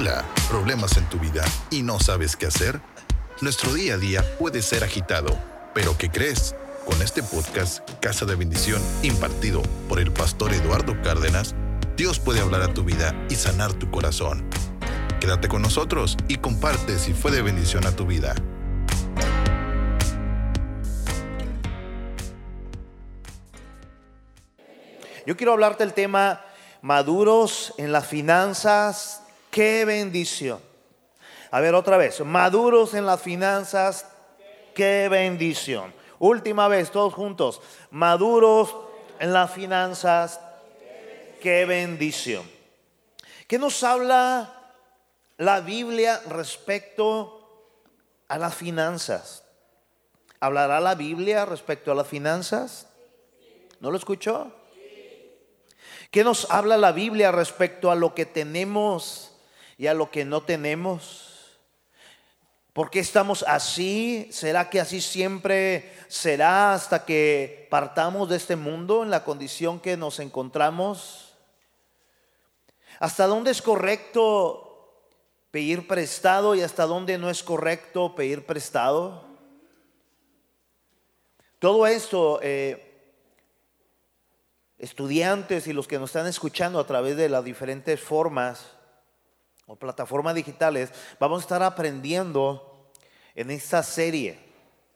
Hola, ¿problemas en tu vida y no sabes qué hacer? Nuestro día a día puede ser agitado, pero ¿qué crees? Con este podcast, Casa de Bendición, impartido por el pastor Eduardo Cárdenas, Dios puede hablar a tu vida y sanar tu corazón. Quédate con nosotros y comparte si fue de bendición a tu vida. Yo quiero hablarte del tema maduros en las finanzas, qué bendición. A ver otra vez, maduros en las finanzas, qué bendición. Última vez, todos juntos, maduros en las finanzas, qué bendición. ¿Qué nos habla la Biblia respecto a las finanzas? ¿Hablará la Biblia respecto a las finanzas? ¿No lo escuchó? ¿Qué nos habla la Biblia respecto a lo que tenemos y a lo que no tenemos? ¿Por qué estamos así? ¿Será que así siempre será hasta que partamos de este mundo en la condición que nos encontramos? ¿Hasta dónde es correcto pedir prestado y hasta dónde no es correcto pedir prestado? Todo esto... Eh, estudiantes y los que nos están escuchando a través de las diferentes formas o plataformas digitales, vamos a estar aprendiendo en esta serie.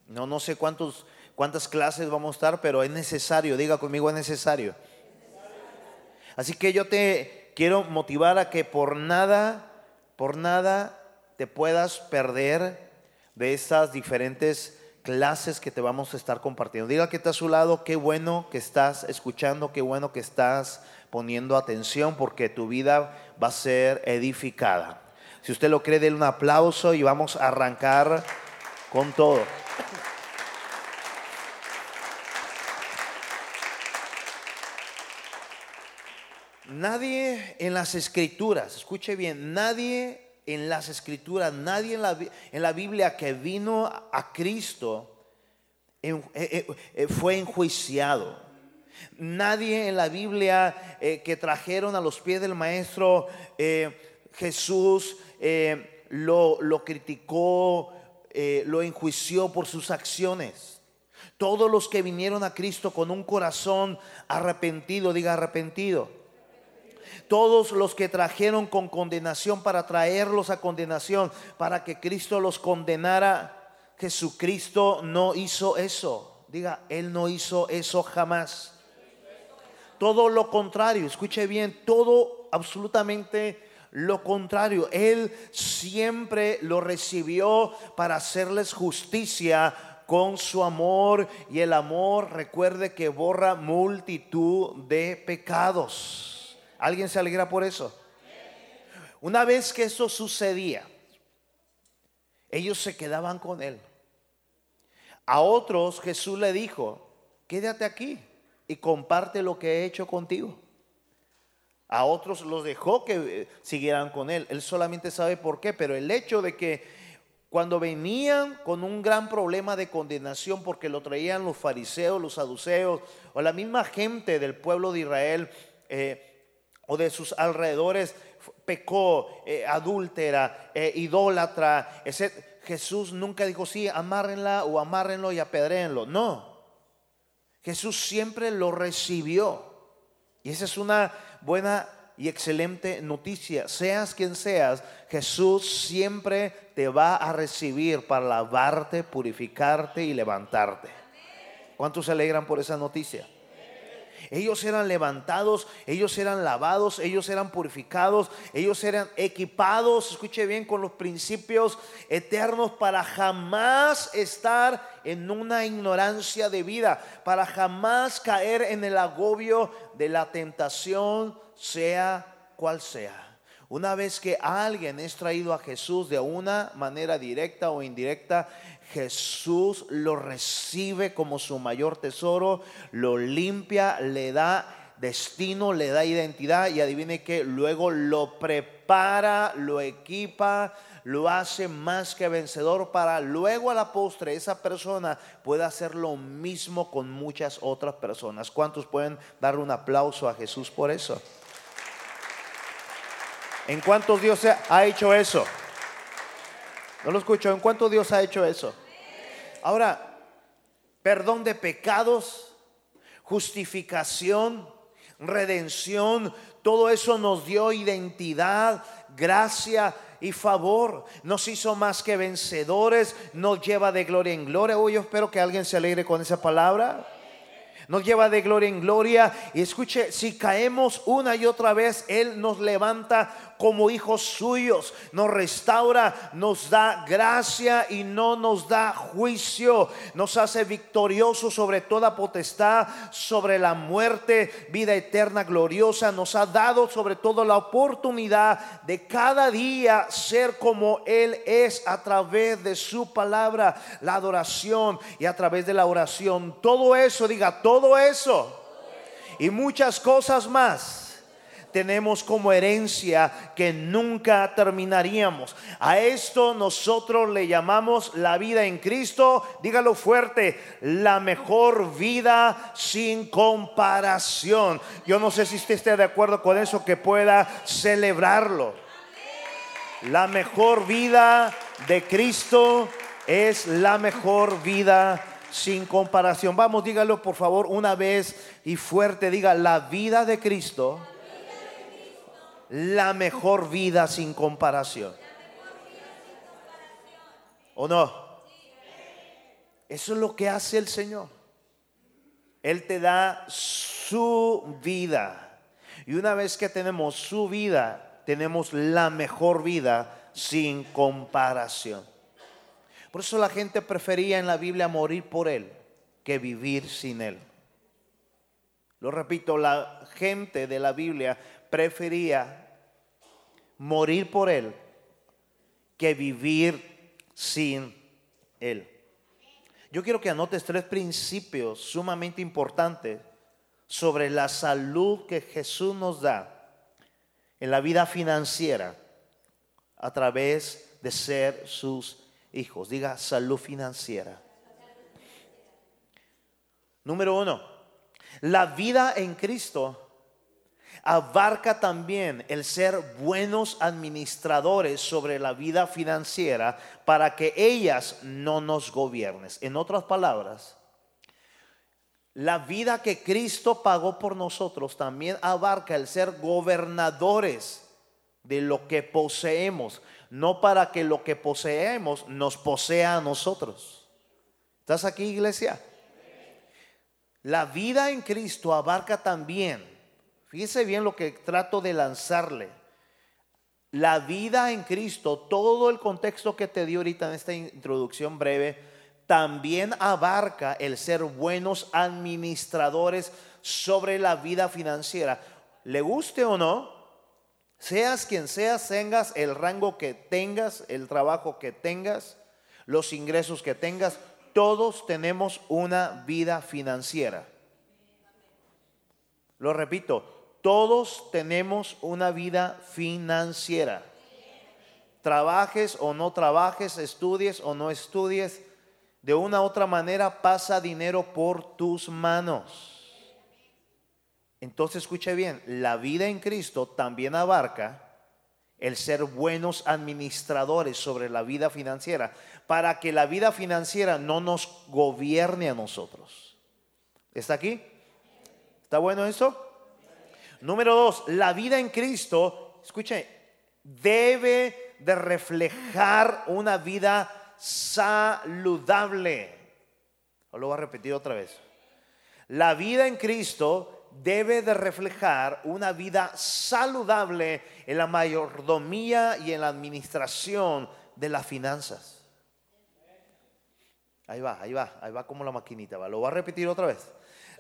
No, no sé cuántos, cuántas clases vamos a estar, pero es necesario, diga conmigo, es necesario. Así que yo te quiero motivar a que por nada, por nada te puedas perder de estas diferentes clases que te vamos a estar compartiendo. Diga que está a su lado, qué bueno que estás escuchando, qué bueno que estás poniendo atención porque tu vida va a ser edificada. Si usted lo cree, denle un aplauso y vamos a arrancar con todo. Nadie en las escrituras, escuche bien, nadie en las escrituras, nadie en la, en la Biblia que vino a Cristo eh, eh, eh, fue enjuiciado. Nadie en la Biblia que trajeron a los pies del maestro Jesús lo, lo, criticó, lo enjuició por sus acciones. Todos los que vinieron a Cristo con un corazón arrepentido, diga arrepentido todos los que trajeron con condenación para traerlos a condenación, para que Cristo los condenara. Jesucristo no hizo eso. Diga, Él no hizo eso jamás. Todo lo contrario, escuche bien, todo absolutamente lo contrario. Él siempre lo recibió para hacerles justicia con su amor y el amor, recuerde que borra multitud de pecados. ¿Alguien se alegra por eso? Una vez que eso sucedía, ellos se quedaban con él. A otros Jesús le dijo, quédate aquí y comparte lo que he hecho contigo. A otros los dejó que eh, siguieran con él. Él solamente sabe por qué, pero el hecho de que cuando venían con un gran problema de condenación porque lo traían los fariseos, los saduceos o la misma gente del pueblo de Israel, eh, o de sus alrededores pecó, eh, adúltera, eh, idólatra. Jesús nunca dijo, sí, amárrenla o amárrenlo y apedréenlo. No. Jesús siempre lo recibió. Y esa es una buena y excelente noticia. Seas quien seas, Jesús siempre te va a recibir para lavarte, purificarte y levantarte. ¿Cuántos se alegran por esa noticia? Ellos eran levantados, ellos eran lavados, ellos eran purificados, ellos eran equipados, escuche bien, con los principios eternos para jamás estar en una ignorancia de vida, para jamás caer en el agobio de la tentación, sea cual sea. Una vez que alguien es traído a Jesús de una manera directa o indirecta, Jesús lo recibe como su mayor tesoro, lo limpia, le da destino, le da identidad y adivine que luego lo prepara, lo equipa, lo hace más que vencedor para luego a la postre esa persona pueda hacer lo mismo con muchas otras personas. ¿Cuántos pueden dar un aplauso a Jesús por eso? ¿En cuántos Dios ha hecho eso? No lo escucho. ¿En cuánto Dios ha hecho eso? Ahora, perdón de pecados, justificación, redención, todo eso nos dio identidad, gracia y favor. Nos hizo más que vencedores, nos lleva de gloria en gloria. Hoy yo espero que alguien se alegre con esa palabra nos lleva de gloria en gloria. Y escuche, si caemos una y otra vez, Él nos levanta como hijos suyos, nos restaura, nos da gracia y no nos da juicio, nos hace victoriosos sobre toda potestad, sobre la muerte, vida eterna gloriosa, nos ha dado sobre todo la oportunidad de cada día ser como Él es a través de su palabra, la adoración y a través de la oración. Todo eso, diga, todo eso y muchas cosas más tenemos como herencia que nunca terminaríamos. A esto nosotros le llamamos la vida en Cristo, dígalo fuerte, la mejor vida sin comparación. Yo no sé si usted esté de acuerdo con eso, que pueda celebrarlo. La mejor vida de Cristo es la mejor vida sin comparación. Vamos, dígalo por favor una vez y fuerte, diga, la vida de Cristo la mejor vida sin comparación. ¿O no? Eso es lo que hace el Señor. Él te da su vida. Y una vez que tenemos su vida, tenemos la mejor vida sin comparación. Por eso la gente prefería en la Biblia morir por Él que vivir sin Él. Lo repito, la gente de la Biblia prefería morir por Él que vivir sin Él. Yo quiero que anotes tres principios sumamente importantes sobre la salud que Jesús nos da en la vida financiera a través de ser sus hijos. Diga salud financiera. Número uno, la vida en Cristo abarca también el ser buenos administradores sobre la vida financiera para que ellas no nos gobiernen. En otras palabras, la vida que Cristo pagó por nosotros también abarca el ser gobernadores de lo que poseemos, no para que lo que poseemos nos posea a nosotros. ¿Estás aquí, iglesia? La vida en Cristo abarca también Fíjese bien lo que trato de lanzarle. La vida en Cristo, todo el contexto que te dio ahorita en esta introducción breve, también abarca el ser buenos administradores sobre la vida financiera. Le guste o no, seas quien seas, tengas el rango que tengas, el trabajo que tengas, los ingresos que tengas, todos tenemos una vida financiera. Lo repito, todos tenemos una vida financiera. Trabajes o no trabajes, estudies o no estudies, de una u otra manera pasa dinero por tus manos. Entonces escuche bien, la vida en Cristo también abarca el ser buenos administradores sobre la vida financiera, para que la vida financiera no nos gobierne a nosotros. ¿Está aquí? ¿Está bueno eso? Número dos, la vida en Cristo, escuchen, debe de reflejar una vida saludable. Lo voy a repetir otra vez. La vida en Cristo debe de reflejar una vida saludable en la mayordomía y en la administración de las finanzas. Ahí va, ahí va, ahí va como la maquinita. ¿va? Lo voy a repetir otra vez.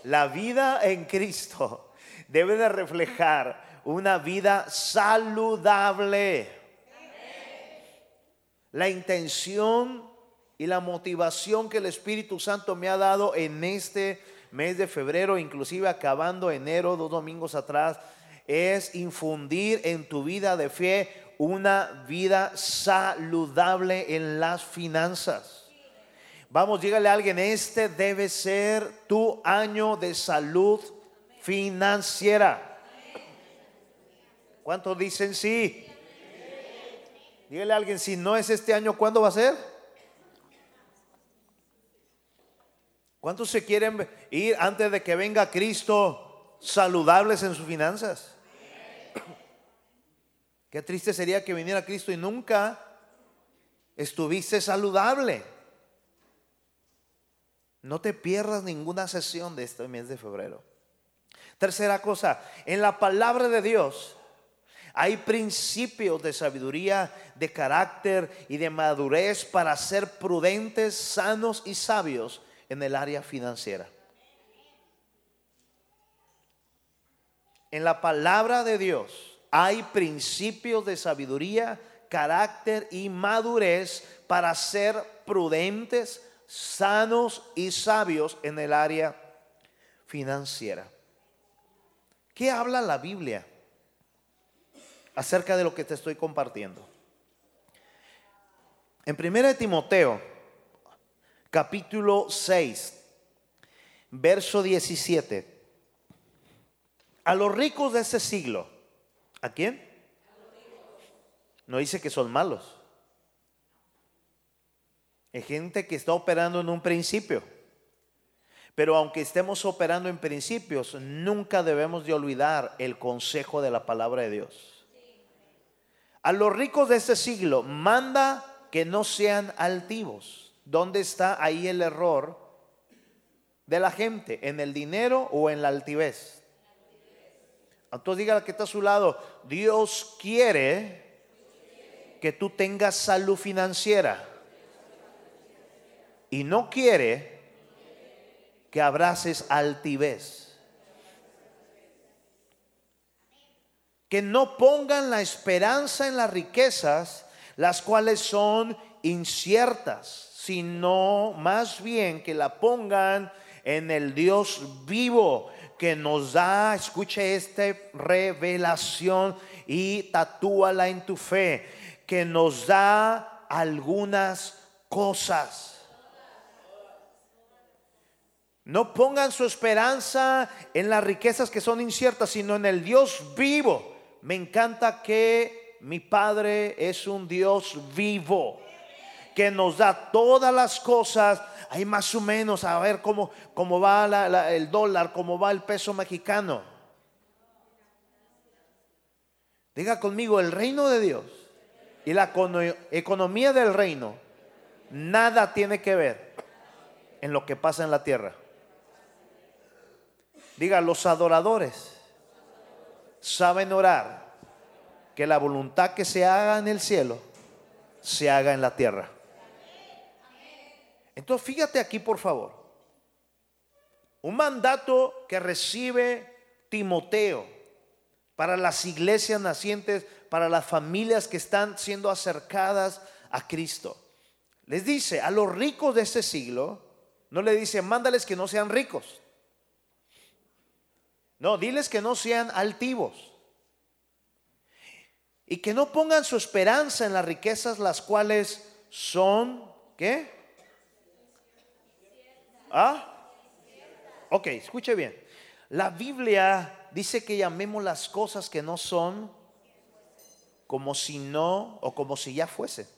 La vida en Cristo debe de reflejar una vida saludable. La intención y la motivación que el Espíritu Santo me ha dado en este mes de febrero, inclusive acabando enero, dos domingos atrás, es infundir en tu vida de fe una vida saludable en las finanzas. Vamos, dígale a alguien, este debe ser tu año de salud financiera. ¿Cuántos dicen sí? Dígale a alguien, si no es este año, ¿cuándo va a ser? ¿Cuántos se quieren ir antes de que venga Cristo saludables en sus finanzas? Qué triste sería que viniera Cristo y nunca estuviste saludable. No te pierdas ninguna sesión de este mes de febrero. Tercera cosa, en la palabra de Dios hay principios de sabiduría, de carácter y de madurez para ser prudentes, sanos y sabios en el área financiera. En la palabra de Dios hay principios de sabiduría, carácter y madurez para ser prudentes, sanos y sabios en el área financiera. ¿Qué habla la Biblia acerca de lo que te estoy compartiendo? En 1 Timoteo, capítulo 6, verso 17. A los ricos de ese siglo, ¿a quién? No dice que son malos. Es gente que está operando en un principio. Pero aunque estemos operando en principios, nunca debemos de olvidar el consejo de la palabra de Dios. A los ricos de este siglo manda que no sean altivos. ¿Dónde está ahí el error de la gente? ¿En el dinero o en la altivez? Entonces diga que está a su lado, Dios quiere que tú tengas salud financiera y no quiere que abraces altivez. Que no pongan la esperanza en las riquezas, las cuales son inciertas, sino más bien que la pongan en el Dios vivo que nos da, escuche esta revelación y tatúala en tu fe, que nos da algunas cosas no pongan su esperanza en las riquezas que son inciertas, sino en el Dios vivo. Me encanta que mi Padre es un Dios vivo, que nos da todas las cosas. Hay más o menos, a ver cómo, cómo va el dólar, cómo va el peso mexicano. Diga conmigo, el reino de Dios y la economía del reino, nada tiene que ver en lo que pasa en la tierra. Diga, los adoradores saben orar que la voluntad que se haga en el cielo se haga en la tierra. Entonces fíjate aquí por favor. Un mandato que recibe Timoteo para las iglesias nacientes, para las familias que están siendo acercadas a Cristo. Les dice a los ricos de este siglo, no le dice, mándales que no sean ricos. No, diles que no sean altivos. Y que no pongan su esperanza en las riquezas las cuales son, ¿qué? ¿Ah? Ok, escuche bien. La Biblia dice que llamemos las cosas que no son como si no o como si ya fuesen.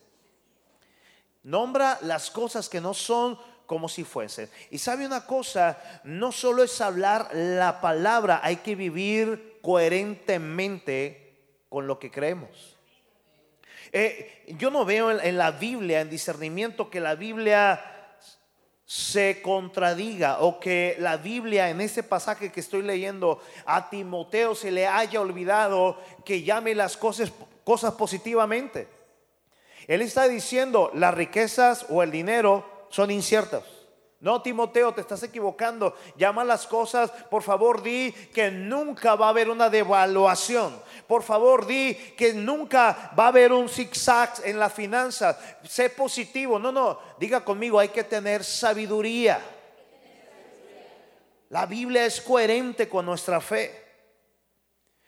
Nombra las cosas que no son como si fuesen. Y sabe una cosa, no solo es hablar la palabra, hay que vivir coherentemente con lo que creemos. Eh, yo no veo en, la Biblia, en discernimiento, que la Biblia se contradiga o que la Biblia en ese pasaje que estoy leyendo a Timoteo se le haya olvidado que llame las cosas, cosas positivamente. Él está diciendo las riquezas o el dinero son inciertas. No, Timoteo, te estás equivocando. Llama las cosas, por favor, di que nunca va a haber una devaluación. Por favor, di que nunca va a haber un zigzag en la finanzas. Sé positivo. No, no, diga conmigo, hay que tener sabiduría. La Biblia es coherente con nuestra fe.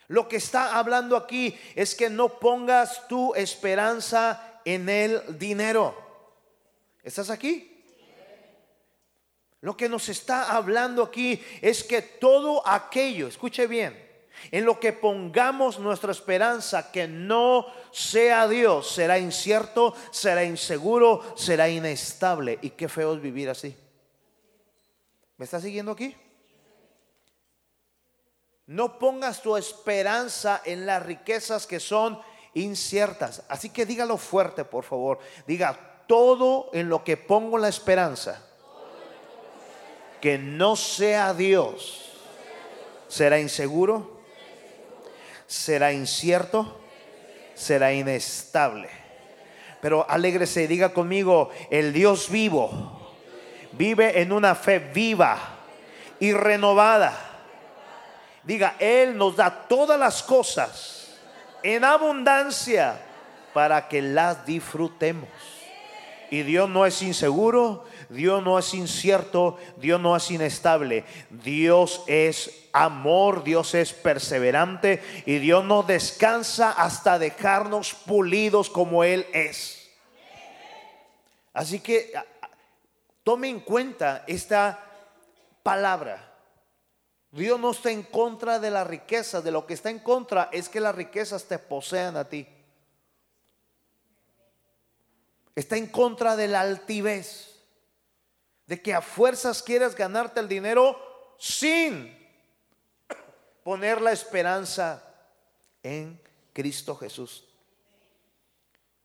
Lo que está hablando aquí es que no pongas tu esperanza en el dinero. ¿Estás aquí? Lo que nos está hablando aquí es que todo aquello, escuche bien, En lo que pongamos nuestra esperanza que no sea Dios, será incierto, será inseguro, será inestable. Y qué feo es vivir así. ¿Me está siguiendo aquí? No pongas tu esperanza en las riquezas que son inciertas. Así que dígalo fuerte, por favor. Diga, todo en lo que pongo la esperanza, que no sea Dios, será inseguro, será incierto, será inestable. Pero alégrese diga conmigo, el Dios vivo vive en una fe viva y renovada. Diga, Él nos da todas las cosas en abundancia para que las disfrutemos. Y Dios no es inseguro, Dios no es incierto, Dios no es inestable. Dios es amor, Dios es perseverante y Dios no descansa hasta dejarnos pulidos como Él es. Así que tome en cuenta esta palabra. Dios no está en contra de la riqueza, de lo que está en contra es que las riquezas te posean a ti. Está en contra de la altivez, de que a fuerzas quieras ganarte el dinero sin poner la esperanza en Cristo Jesús.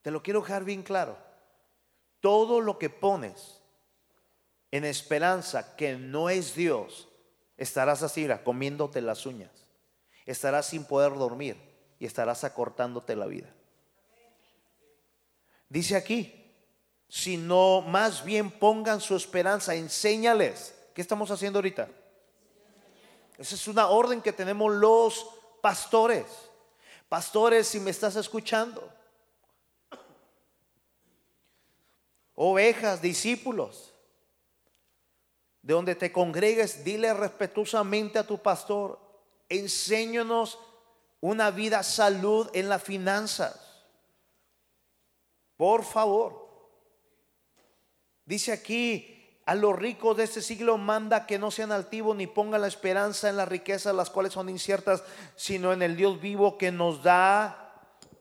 Te lo quiero dejar bien claro. Todo lo que pones en esperanza que no es Dios, estarás así, comiéndote las uñas. Estarás sin poder dormir y estarás acortándote la vida. Dice aquí, sino más bien pongan su esperanza, enséñales. ¿Qué estamos haciendo ahorita? Esa es una orden que tenemos los pastores. Pastores, si me estás escuchando. Ovejas, discípulos. De donde te congregues, dile respetuosamente a tu pastor, enséñanos una vida salud en las finanzas. Por favor. Dice aquí, a los ricos de este siglo manda que no sean altivos ni pongan la esperanza en las riquezas, las cuales son inciertas, sino en el Dios vivo que nos da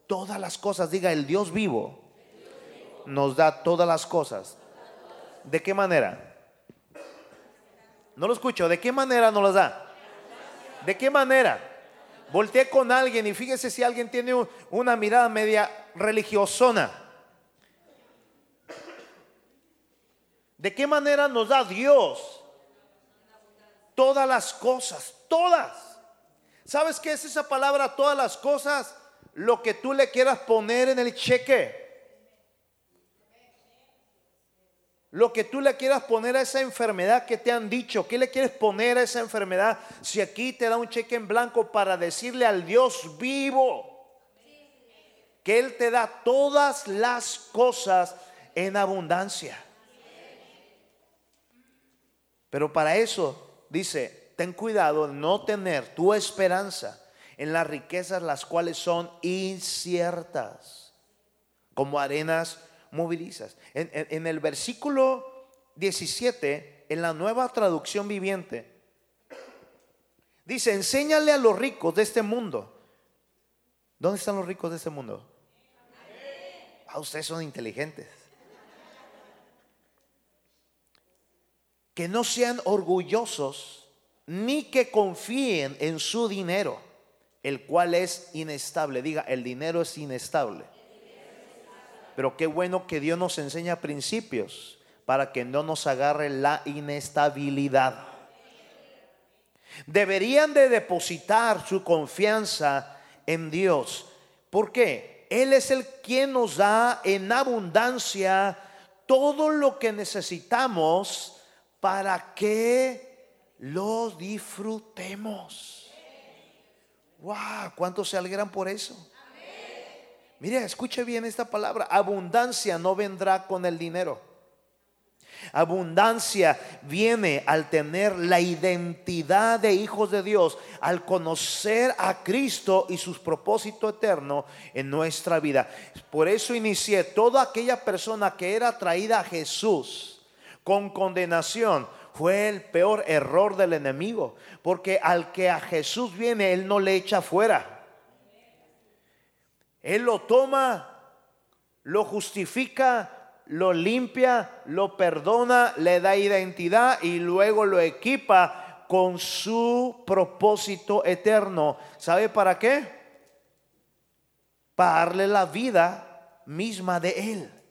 todas las cosas. Diga, el Dios vivo nos da todas las cosas. ¿De qué manera? No lo escucho. ¿De qué manera nos las da? ¿De qué manera? Volteé con alguien y fíjese si alguien tiene una mirada media religiosona. ¿De qué manera nos da Dios todas las cosas? Todas. ¿Sabes qué es esa palabra, todas las cosas? Lo que tú le quieras poner en el cheque. Lo que tú le quieras poner a esa enfermedad que te han dicho. ¿Qué le quieres poner a esa enfermedad? Si aquí te da un cheque en blanco para decirle al Dios vivo que Él te da todas las cosas en abundancia. Pero para eso, dice, ten cuidado no tener tu esperanza en las riquezas las cuales son inciertas, como arenas movilizas. En, en, el versículo 17, en la nueva traducción viviente, dice, enséñale a los ricos de este mundo. ¿Dónde están los ricos de este mundo? Ah, ustedes son inteligentes. Que no sean orgullosos ni que confíen en su dinero, el cual es inestable. Diga, el dinero es inestable. Pero qué bueno que Dios nos enseña principios para que no nos agarre la inestabilidad. Deberían de depositar su confianza en Dios. ¿Por qué? Él es el quien nos da en abundancia todo lo que necesitamos para que lo disfrutemos. Wow, ¿cuántos se alegran por eso? Mire, escuche bien esta palabra. Abundancia no vendrá con el dinero. Abundancia viene al tener la identidad de hijos de Dios, al conocer a Cristo y sus propósitos eternos en nuestra vida. Por eso inicié toda aquella persona que era traída a Jesús con condenación fue el peor error del enemigo, porque al que a Jesús viene, Él no le echa fuera. Él lo toma, lo justifica, lo limpia, lo perdona, le da identidad y luego lo equipa con su propósito eterno. ¿Sabe para qué? Para darle la vida misma de Él.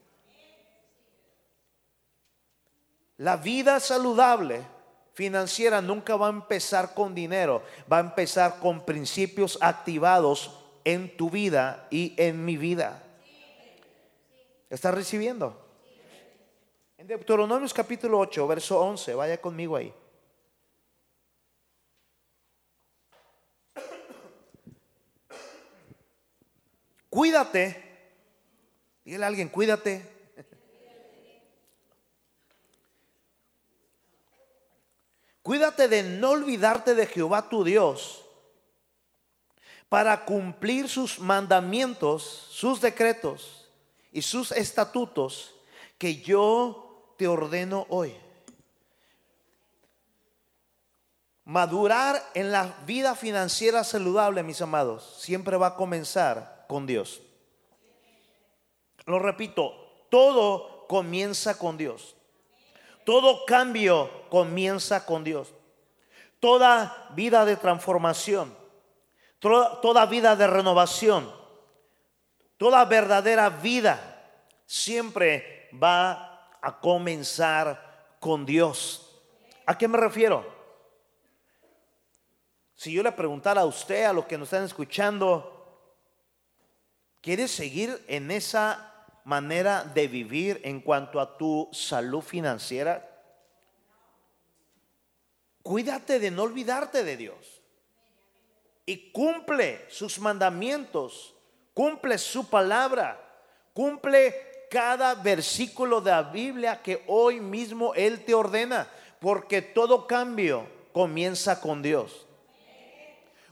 La vida saludable financiera nunca va a empezar con dinero, va a empezar con principios activados en tu vida y en mi vida. ¿Estás recibiendo? En Deuteronomios capítulo 8, verso 11, vaya conmigo ahí. Cuídate. Dígale a alguien, cuídate Cuídate de no olvidarte de Jehová tu Dios para cumplir sus mandamientos, sus decretos y sus estatutos que yo te ordeno hoy. Madurar en la vida financiera saludable, mis amados, siempre va a comenzar con Dios. Lo repito, todo comienza con Dios. Todo cambio comienza con Dios. Toda vida de transformación, toda, vida de renovación, toda verdadera vida siempre va a comenzar con Dios. ¿A qué me refiero? Si yo le preguntara a usted, a los que nos están escuchando, ¿quieres seguir en esa manera de vivir en cuanto a tu salud financiera, cuídate de no olvidarte de Dios. Y cumple sus mandamientos, cumple su palabra, cumple cada versículo de la Biblia que hoy mismo Él te ordena, porque todo cambio comienza con Dios.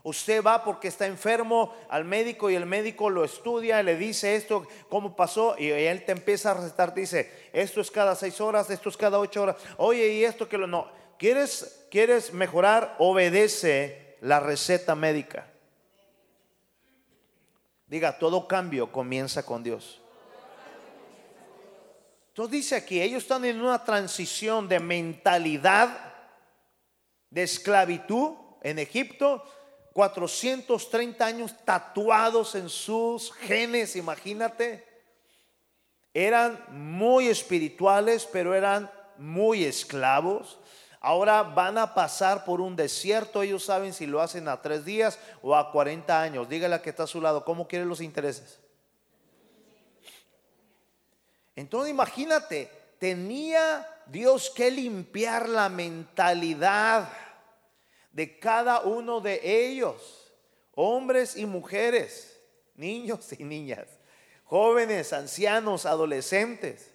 Usted va porque está enfermo al médico y el médico lo estudia, le dice esto, cómo pasó, y él te empieza a recetar, dice, esto es cada seis horas, esto es cada ocho horas. Oye, y esto que lo no. ¿Quieres, quieres mejorar? Obedece la receta médica. Diga, todo cambio comienza con Dios. Entonces dice aquí, ellos están en una transición de mentalidad de esclavitud en Egipto 430 años tatuados en sus genes, imagínate. Eran muy espirituales, pero eran muy esclavos. Ahora van a pasar por un desierto. Ellos saben si lo hacen a tres días o a 40 años. Dígale a que está a su lado, ¿cómo quieren los intereses? Entonces imagínate, tenía Dios que limpiar la mentalidad de cada uno de ellos, hombres y mujeres, niños y niñas, jóvenes, ancianos, adolescentes,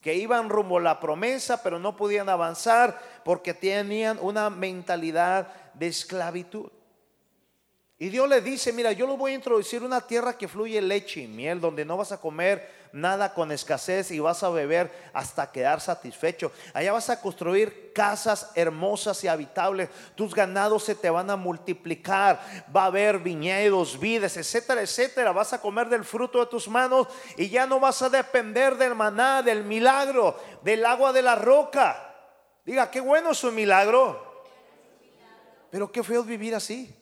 que iban rumbo a la promesa, pero no podían avanzar porque tenían una mentalidad de esclavitud. Y Dios le dice, mira, yo lo voy a introducir una tierra que fluye leche y miel, donde no vas a comer nada con escasez y vas a beber hasta quedar satisfecho. Allá vas a construir casas hermosas y habitables. Tus ganados se te van a multiplicar. Va a haber viñedos, vides, etcétera, etcétera. Vas a comer del fruto de tus manos y ya no vas a depender del maná, del milagro, del agua de la roca. Diga, qué bueno es un milagro. Pero qué feo vivir así.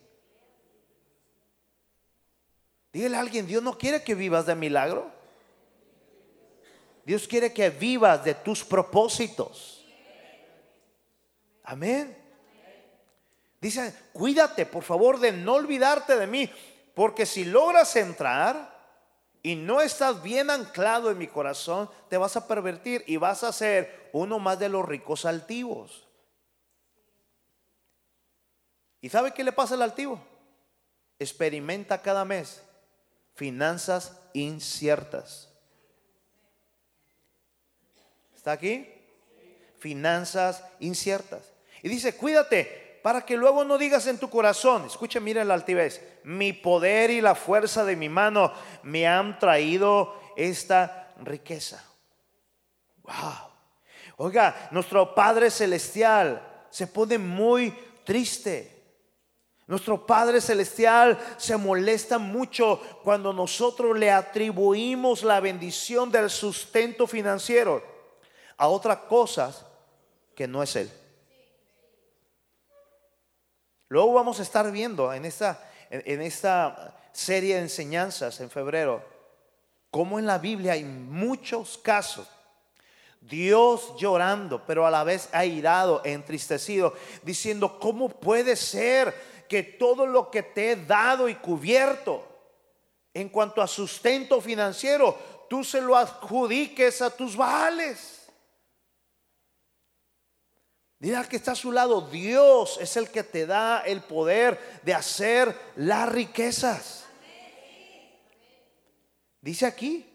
Dígale a alguien, Dios no quiere que vivas de milagro. Dios quiere que vivas de tus propósitos. Amén. Dice, cuídate, por favor, de no olvidarte de mí, porque si logras entrar y no estás bien anclado en mi corazón, te vas a pervertir y vas a ser uno más de los ricos altivos. ¿Y sabe qué le pasa al altivo? Experimenta cada mes finanzas inciertas. ¿Está aquí? Finanzas inciertas. Y dice, cuídate para que luego no digas en tu corazón, escucha, mira la altivez, mi poder y la fuerza de mi mano me han traído esta riqueza. Wow. Oiga, nuestro Padre Celestial se pone muy triste. Nuestro Padre Celestial se molesta mucho cuando nosotros le atribuimos la bendición del sustento financiero a otras cosas que no es Él. Luego vamos a estar viendo en esta, en esta serie de enseñanzas en febrero cómo en la Biblia hay muchos casos Dios llorando, pero a la vez airado, entristecido, diciendo, ¿cómo puede ser que todo lo que te he dado y cubierto en cuanto a sustento financiero, tú se lo adjudiques a tus vales? Dirá que está a su lado, Dios es el que te da el poder de hacer las riquezas. Dice aquí,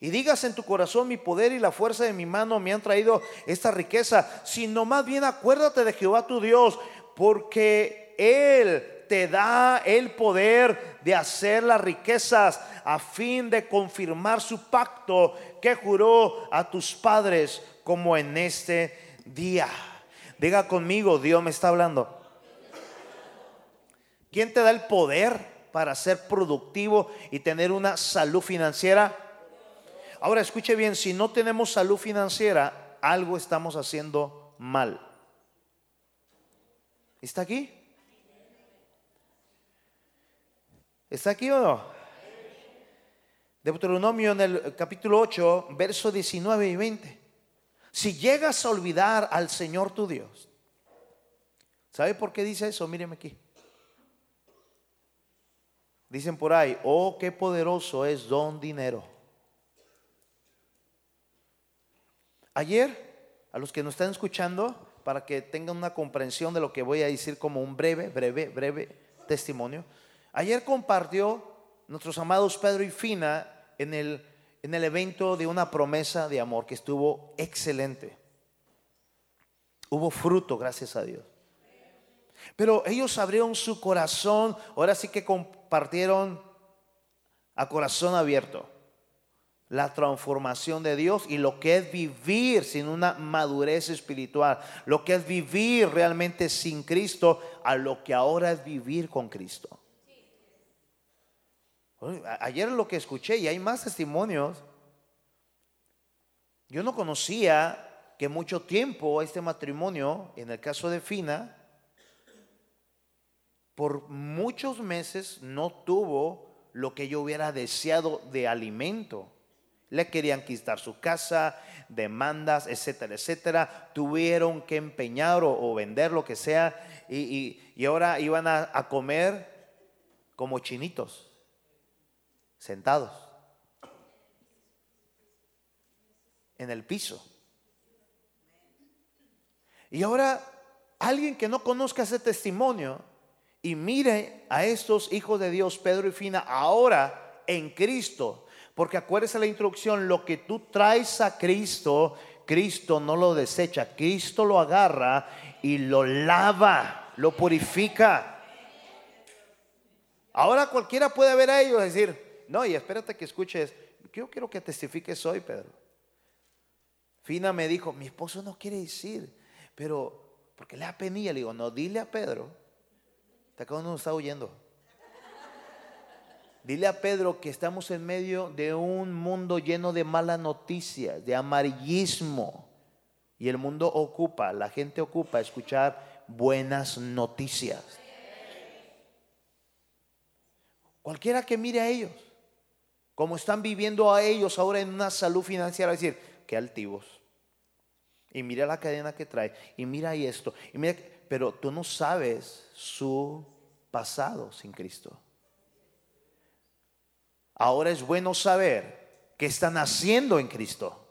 y digas en tu corazón, mi poder y la fuerza de mi mano me han traído esta riqueza, sino más bien acuérdate de Jehová tu Dios, porque Él te da el poder de hacer las riquezas a fin de confirmar su pacto que juró a tus padres como en este día. Diga conmigo, Dios me está hablando. ¿Quién te da el poder para ser productivo y tener una salud financiera? Ahora escuche bien, si no tenemos salud financiera, algo estamos haciendo mal. ¿Está aquí? ¿Está aquí o no? Deuteronomio en el capítulo 8, versos 19 y 20. Si llegas a olvidar al Señor tu Dios, ¿sabe por qué dice eso? Míreme aquí. Dicen por ahí, oh, qué poderoso es don dinero. Ayer, a los que nos están escuchando, para que tengan una comprensión de lo que voy a decir como un breve, breve, breve testimonio, ayer compartió nuestros amados Pedro y Fina en el, en el evento de una promesa de amor que estuvo excelente. Hubo fruto, gracias a Dios. Pero ellos abrieron su corazón, ahora sí que compartieron a corazón abierto la transformación de Dios y lo que es vivir sin una madurez espiritual, lo que es vivir realmente sin Cristo, a lo que ahora es vivir con Cristo. Ayer lo que escuché, y hay más testimonios, yo no conocía que mucho tiempo este matrimonio, en el caso de Fina, por muchos meses no tuvo lo que yo hubiera deseado de alimento. Le querían quitar su casa, demandas, etcétera, etcétera. Tuvieron que empeñar o, vender lo que sea y, ahora iban a, a comer como chinitos, sentados en el piso. Y ahora alguien que no conozca ese testimonio y mire a estos hijos de Dios, Pedro y Fina, ahora en Cristo, porque acuérdese la introducción, lo que tú traes a Cristo, Cristo no lo desecha, Cristo lo agarra y lo lava, lo purifica. Ahora cualquiera puede ver a ellos decir, no, y espérate que escuches, yo quiero que testifiques hoy, Pedro. Fina me dijo, mi esposo no quiere decir, pero porque le da penilla, le digo, no, dile a Pedro, te acá uno está oyendo. Dile a Pedro que estamos en medio de un mundo lleno de malas noticias, de amarillismo. Y el mundo ocupa, la gente ocupa escuchar buenas noticias. Cualquiera que mire a ellos, como están viviendo a ellos ahora en una salud financiera, decir, qué altivos. Y mira la cadena que trae, y mira esto, y pero tú no sabes su pasado sin Cristo. Ahora es bueno saber que están haciendo en Cristo.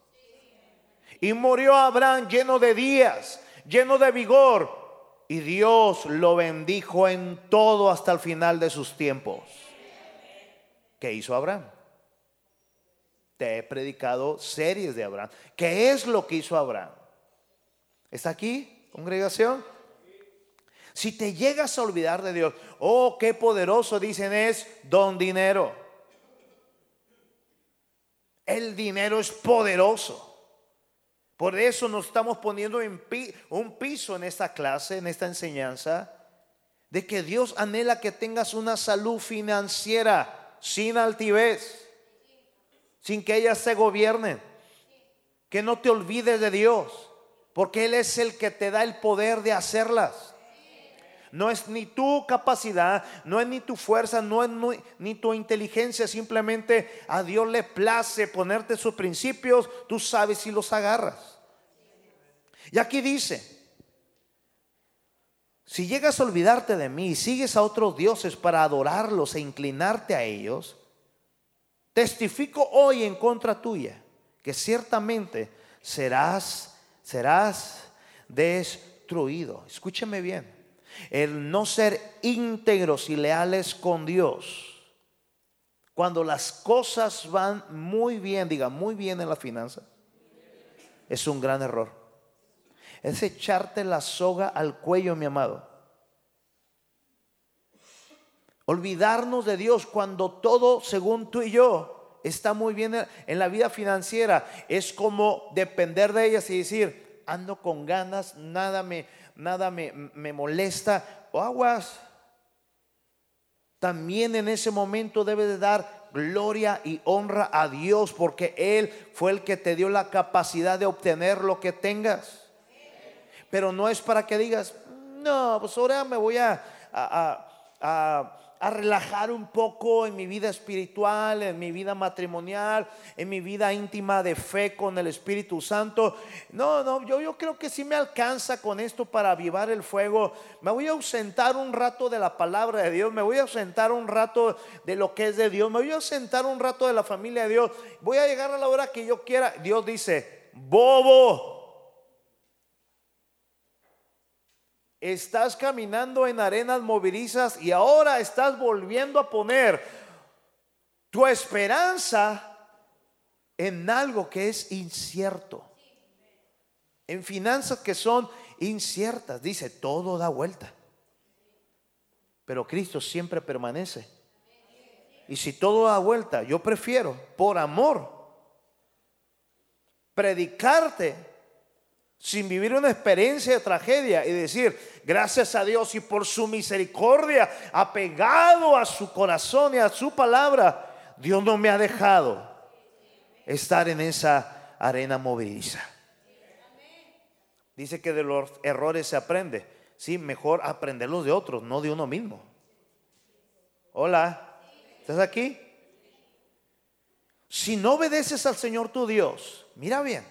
Y murió Abraham lleno de días, lleno de vigor. Y Dios lo bendijo en todo hasta el final de sus tiempos. ¿Qué hizo Abraham? Te he predicado series de Abraham. ¿Qué es lo que hizo Abraham? ¿Está aquí, congregación? Si te llegas a olvidar de Dios, oh, qué poderoso dicen es don dinero. El dinero es poderoso. Por eso nos estamos poniendo en un piso en esta clase, en esta enseñanza, de que Dios anhela que tengas una salud financiera sin altivez, sin que ellas se gobiernen, que no te olvides de Dios, porque Él es el que te da el poder de hacerlas. No es ni tu capacidad, no es ni tu fuerza, no es ni tu inteligencia. Simplemente a Dios le place ponerte sus principios, tú sabes si los agarras. Y aquí dice, si llegas a olvidarte de mí y sigues a otros dioses para adorarlos e inclinarte a ellos, testifico hoy en contra tuya que ciertamente serás, serás destruido. Escúcheme bien el no ser íntegros y leales con Dios, cuando las cosas van muy bien, diga muy bien en la finanza, es un gran error. Es echarte la soga al cuello, mi amado. Olvidarnos de Dios cuando todo, según tú y yo, está muy bien en la vida financiera. Es como depender de ellas y decir, ando con ganas, nada me, nada me, molesta, o aguas. También en ese momento debe de dar gloria y honra a Dios porque Él fue el que te dio la capacidad de obtener lo que tengas. Pero no es para que digas, no, pues ahora me voy a, a a relajar un poco en mi vida espiritual, en mi vida matrimonial, en mi vida íntima de fe con el Espíritu Santo. No, no, yo, yo creo que sí me alcanza con esto para avivar el fuego. Me voy a ausentar un rato de la palabra de Dios, me voy a ausentar un rato de lo que es de Dios, me voy a ausentar un rato de la familia de Dios. Voy a llegar a la hora que yo quiera. Dios dice, bobo. Estás caminando en arenas movilizas y ahora estás volviendo a poner tu esperanza en algo que es incierto. En finanzas que son inciertas. Dice, todo da vuelta. Pero Cristo siempre permanece. Y si todo da vuelta, yo prefiero, por amor, predicarte sin vivir una experiencia de tragedia y decir, gracias a Dios y por su misericordia, apegado a su corazón y a su palabra, Dios no me ha dejado estar en esa arena movediza. Dice que de los errores se aprende. Sí, mejor aprenderlos de otros, no de uno mismo. Hola, ¿estás aquí? Si no obedeces al Señor tu Dios, mira bien,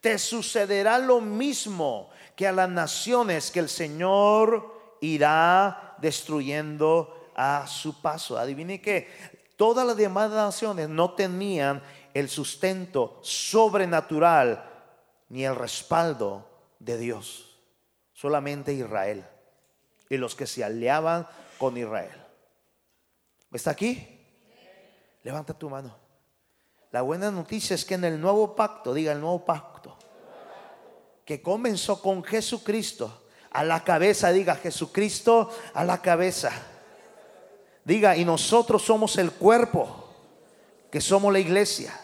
te sucederá lo mismo que a las naciones que el Señor irá destruyendo a su paso. Adivine que todas las demás naciones no tenían el sustento sobrenatural ni el respaldo de Dios. Solamente Israel y los que se aliaban con Israel. ¿Está aquí? Levanta tu mano. La buena noticia es que en el nuevo pacto, diga el nuevo pacto, que comenzó con Jesucristo a la cabeza, diga Jesucristo a la cabeza. Diga, y nosotros somos el cuerpo, que somos la iglesia.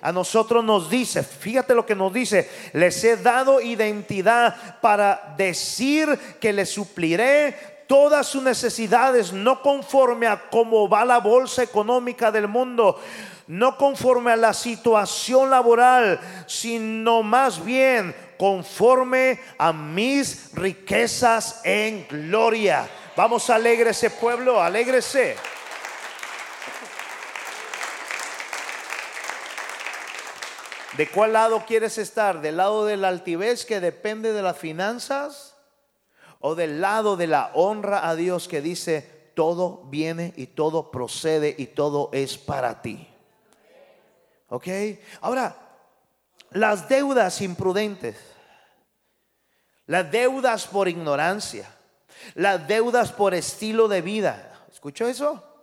A nosotros nos dice, fíjate lo que nos dice, les he dado identidad para decir que les supliré todas sus necesidades, no conforme a cómo va la bolsa económica del mundo, no conforme a la situación laboral, sino más bien conforme a mis riquezas en gloria. Vamos, ese pueblo, alégrese. ¿De cuál lado quieres estar? ¿Del lado de la altivez que depende de las finanzas? ¿O del lado de la honra a Dios que dice, todo viene y todo procede y todo es para ti? ¿Ok? Ahora, las deudas imprudentes, las deudas por ignorancia, las deudas por estilo de vida. ¿Escuchó eso?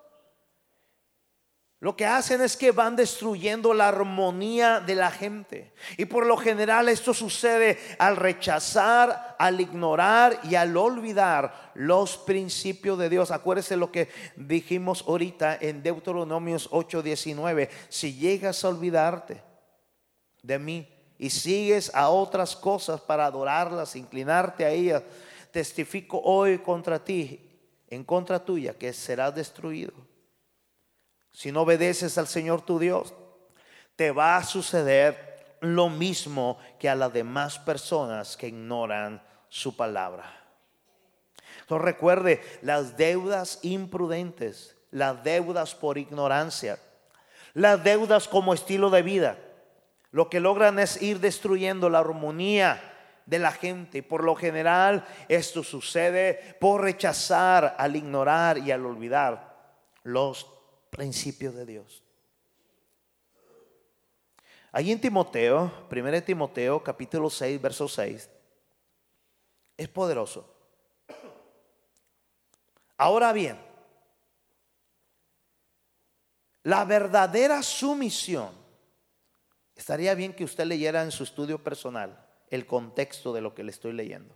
Lo que hacen es que van destruyendo la armonía de la gente. Y por lo general esto sucede al rechazar, al ignorar y al olvidar los principios de Dios. Acuérdese lo que dijimos ahorita en Deuteronomios 8:19. Si llegas a olvidarte de mí y sigues a otras cosas para adorarlas, inclinarte a ellas, testifico hoy contra ti, en contra tuya, que serás destruido. Si no obedeces al Señor tu Dios, te va a suceder lo mismo que a las demás personas que ignoran su palabra. Entonces recuerde, las deudas imprudentes, las deudas por ignorancia, las deudas como estilo de vida, lo que logran es ir destruyendo la armonía de la gente. Y por lo general esto sucede por rechazar, al ignorar y al olvidar los principios de Dios. Ahí en Timoteo, 1 Timoteo capítulo 6, verso 6, es poderoso. Ahora bien, la verdadera sumisión, estaría bien que usted leyera en su estudio personal el contexto de lo que le estoy leyendo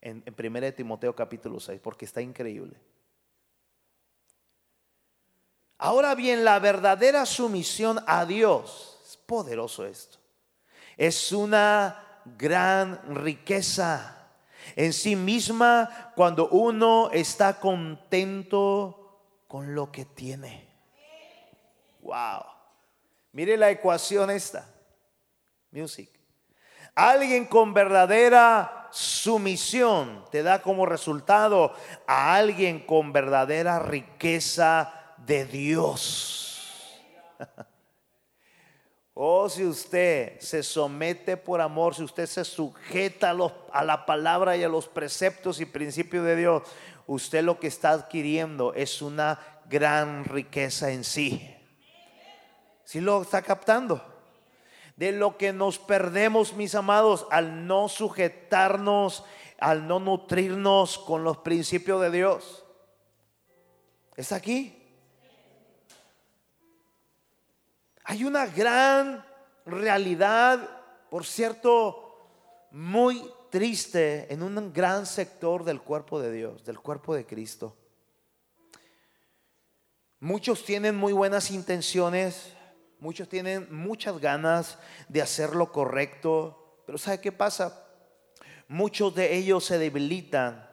en, en 1 Timoteo capítulo 6, porque está increíble. Ahora bien, la verdadera sumisión a Dios, es poderoso esto, es una gran riqueza en sí misma cuando uno está contento con lo que tiene. Wow. Mire la ecuación esta. Music. Alguien con verdadera sumisión te da como resultado a alguien con verdadera riqueza de Dios. Oh, si usted se somete por amor, si usted se sujeta a, la palabra y a los preceptos y principios de Dios, usted lo que está adquiriendo es una gran riqueza en sí. Si lo está captando? De lo que nos perdemos, mis amados, al no sujetarnos, al no nutrirnos con los principios de Dios. ¿Está aquí? Hay una gran realidad, por cierto, muy triste en un gran sector del cuerpo de Dios, del cuerpo de Cristo. Muchos tienen muy buenas intenciones, muchos tienen muchas ganas de hacer lo correcto, pero ¿sabe qué pasa? Muchos de ellos se debilitan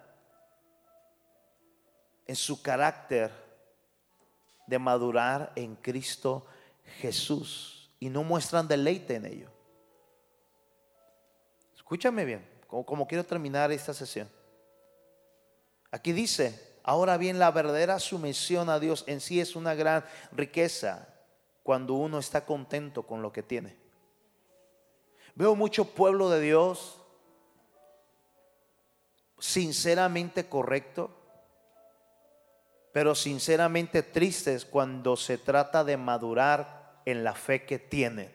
en su carácter de madurar en Cristo Jesús y no muestran deleite en ello. Escúchame bien, como, quiero terminar esta sesión. Aquí dice, ahora bien, la verdadera sumisión a Dios en sí es una gran riqueza cuando uno está contento con lo que tiene. Veo mucho pueblo de Dios sinceramente correcto, pero sinceramente tristes cuando se trata de madurar en la fe que tienen.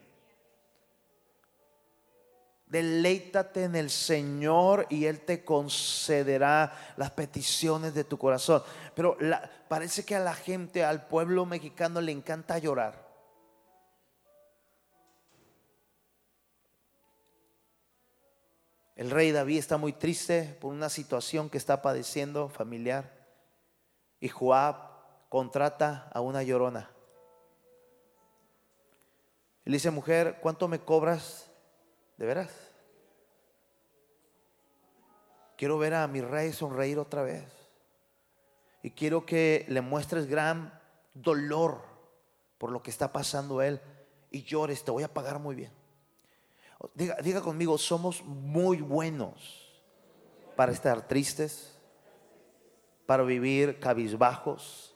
Deleítate en el Señor y Él te concederá las peticiones de tu corazón. Pero parece que a la gente, al pueblo mexicano le encanta llorar. El rey David está muy triste por una situación que está padeciendo familiar. Y Joab contrata a una llorona. Le dice, mujer, ¿cuánto me cobras? ¿De veras? Quiero ver a mi rey sonreír otra vez. Y quiero que le muestres gran dolor por lo que está pasando él. Y llores, te voy a pagar muy bien. Diga, diga conmigo, somos muy buenos para estar tristes para vivir cabizbajos.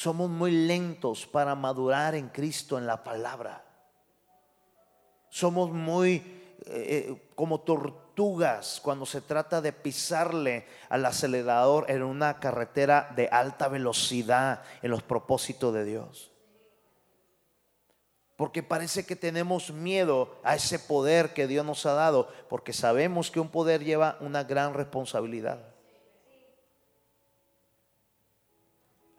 Somos muy lentos para madurar en Cristo, en la palabra. Somos muy eh, eh, como tortugas cuando se trata de pisarle al acelerador en una carretera de alta velocidad en los propósitos de Dios. Porque parece que tenemos miedo a ese poder que Dios nos ha dado, porque sabemos que un poder lleva una gran responsabilidad.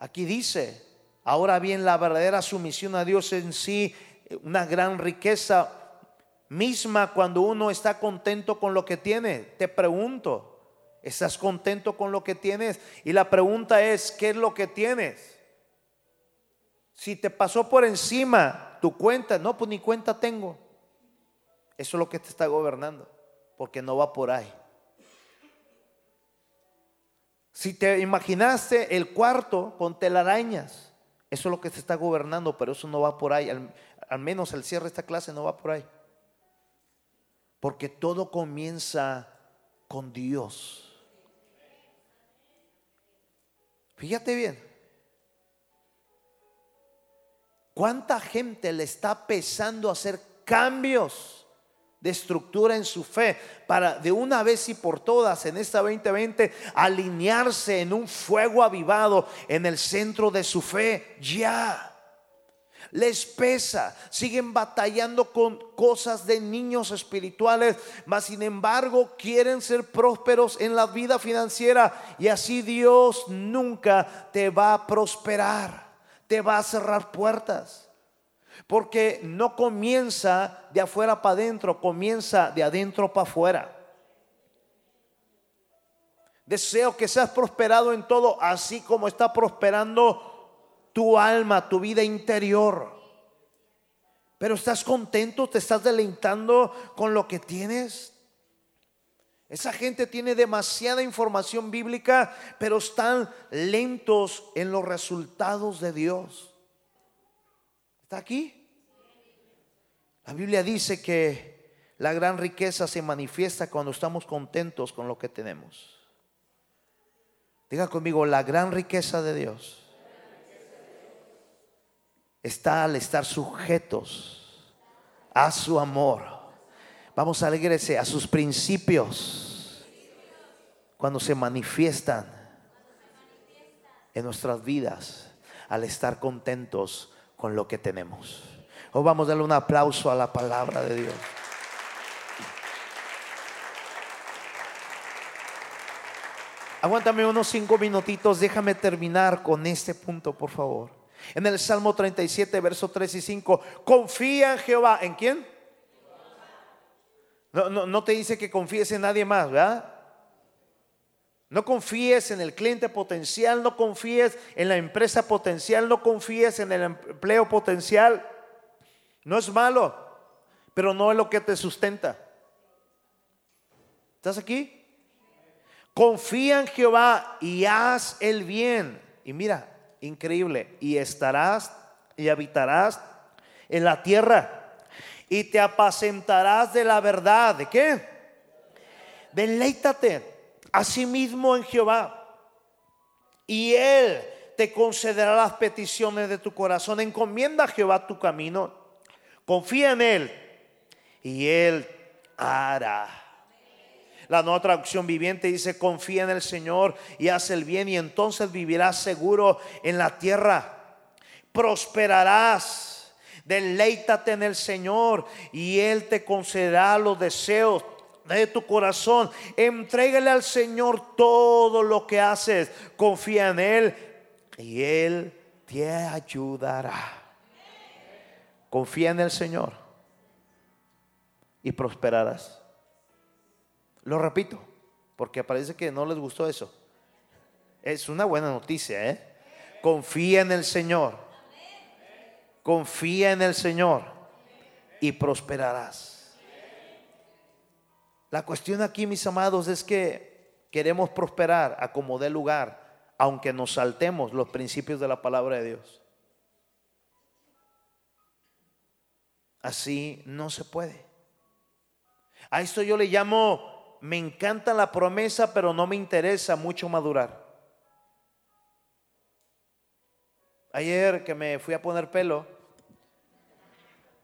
Aquí dice, ahora bien, la verdadera sumisión a Dios en sí, una gran riqueza misma cuando uno está contento con lo que tiene. Te pregunto, ¿estás contento con lo que tienes? Y la pregunta es, ¿qué es lo que tienes? Si te pasó por encima tu cuenta, no, pues ni cuenta tengo. Eso es lo que te está gobernando, porque no va por ahí. Si te imaginaste el cuarto con telarañas, eso es lo que te está gobernando, pero eso no va por ahí. Al, menos el cierre de esta clase no va por ahí. Porque todo comienza con Dios. Fíjate bien. ¿Cuánta gente le está pesando hacer cambios? De estructura en su fe para de una vez y por todas en esta 2020 alinearse en un fuego avivado en el centro de su fe. Ya. Les pesa, siguen batallando con cosas de niños espirituales, mas sin embargo quieren ser prósperos en la vida financiera y así Dios nunca te va a prosperar, te va a cerrar puertas. Porque no comienza de afuera para adentro, comienza de adentro para afuera. Deseo que seas prosperado en todo, así como está prosperando tu alma, tu vida interior. Pero estás contento, te estás deleitando con lo que tienes. Esa gente tiene demasiada información bíblica, pero están lentos en los resultados de Dios. ¿Está aquí? La Biblia dice que la gran riqueza se manifiesta cuando estamos contentos con lo que tenemos. Diga conmigo, la gran riqueza de Dios está al estar sujetos a su amor. Vamos a alegrarse a sus principios cuando se manifiestan en nuestras vidas al estar contentos con lo que tenemos. O vamos a darle un aplauso a la palabra de Dios. Aguántame unos cinco minutitos, déjame terminar con este punto, por favor. En el Salmo 37, verso 3 y 5, confía en Jehová. ¿En quién? No, no, no te dice que confíes en nadie más, ¿verdad? No confíes en el cliente potencial, no confíes en la empresa potencial, no confíes en el empleo potencial. No es malo, pero no es lo que te sustenta. ¿Estás aquí? Confía en Jehová y haz el bien. Y mira, increíble. Y estarás y habitarás en la tierra. Y te apacentarás de la verdad. ¿De qué? Deleítate Asimismo en Jehová. Y Él te concederá las peticiones de tu corazón. Encomienda a Jehová tu camino. Confía en Él. Y Él hará. La nueva traducción viviente dice, confía en el Señor y haz el bien y entonces vivirás seguro en la tierra. Prosperarás. Deleítate en el Señor y Él te concederá los deseos de tu corazón. Entrégale al Señor todo lo que haces. Confía en Él y Él te ayudará. Confía en el Señor y prosperarás. Lo repito, porque parece que no les gustó eso. Es una buena noticia, ¿eh? Confía en el Señor. Confía en el Señor y prosperarás. La cuestión aquí, mis amados, es que queremos prosperar a como dé lugar, aunque nos saltemos los principios de la palabra de Dios. Así no se puede. A esto yo le llamo, me encanta la promesa, pero no me interesa mucho madurar. Ayer que me fui a poner pelo,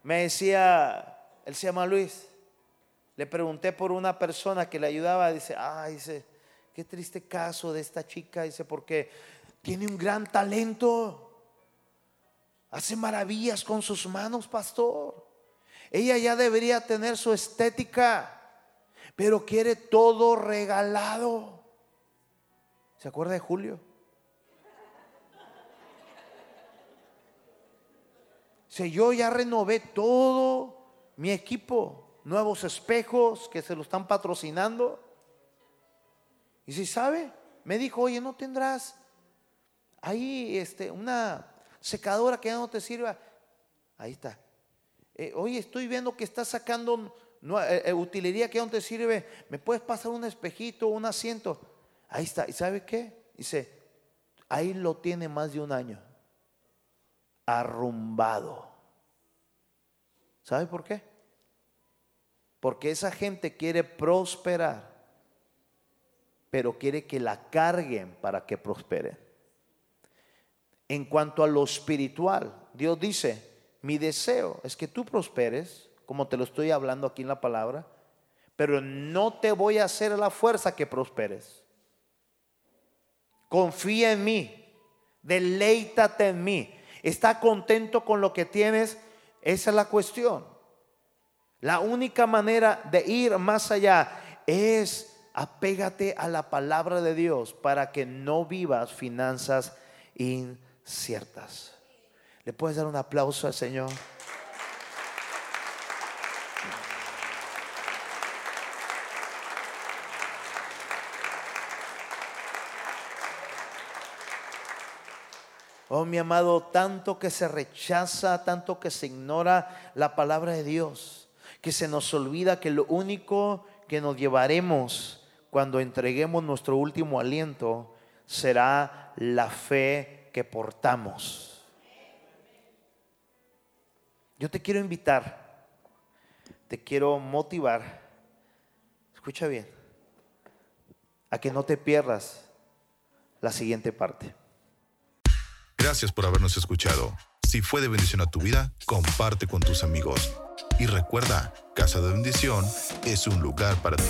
me decía, él se llama Luis, le pregunté por una persona que le ayudaba, dice, ay, dice, qué triste caso de esta chica, dice, porque tiene un gran talento. Hace maravillas con sus manos, pastor. Ella ya debería tener su estética, pero quiere todo regalado. ¿Se acuerda de Julio? Si yo ya renové todo mi equipo nuevos espejos que se lo están patrocinando. Y si sabe, me dijo, oye, ¿no tendrás ahí este, una secadora que ya no te sirva. Ahí está. Eh, oye, estoy viendo que estás sacando eh, eh, utilería que ya no te sirve. ¿Me puedes pasar un espejito, un asiento? Ahí está. ¿Y sabe qué? Dice, ahí lo tiene más de un año. Arrumbado. ¿Sabe por qué? Porque esa gente quiere prosperar, pero quiere que la carguen para que prospere. En cuanto a lo espiritual, Dios dice, mi deseo es que tú prosperes, como te lo estoy hablando aquí en la palabra, pero no te voy a hacer la fuerza que prosperes. Confía en mí, deleítate en mí, está contento con lo que tienes, esa es la cuestión. La única manera de ir más allá es apégate a la palabra de Dios para que no vivas finanzas inciertas. ¿Le puedes dar un aplauso al Señor? Oh, mi amado, tanto que se rechaza, tanto que se ignora la palabra de Dios, que se nos olvida que lo único que nos llevaremos cuando entreguemos nuestro último aliento será la fe que portamos. Yo te quiero invitar, te quiero motivar, escucha bien, a que no te pierdas la siguiente parte. Gracias por habernos escuchado. Si fue de bendición a tu vida, comparte con tus amigos. Y recuerda, Casa de Bendición es un lugar para ti.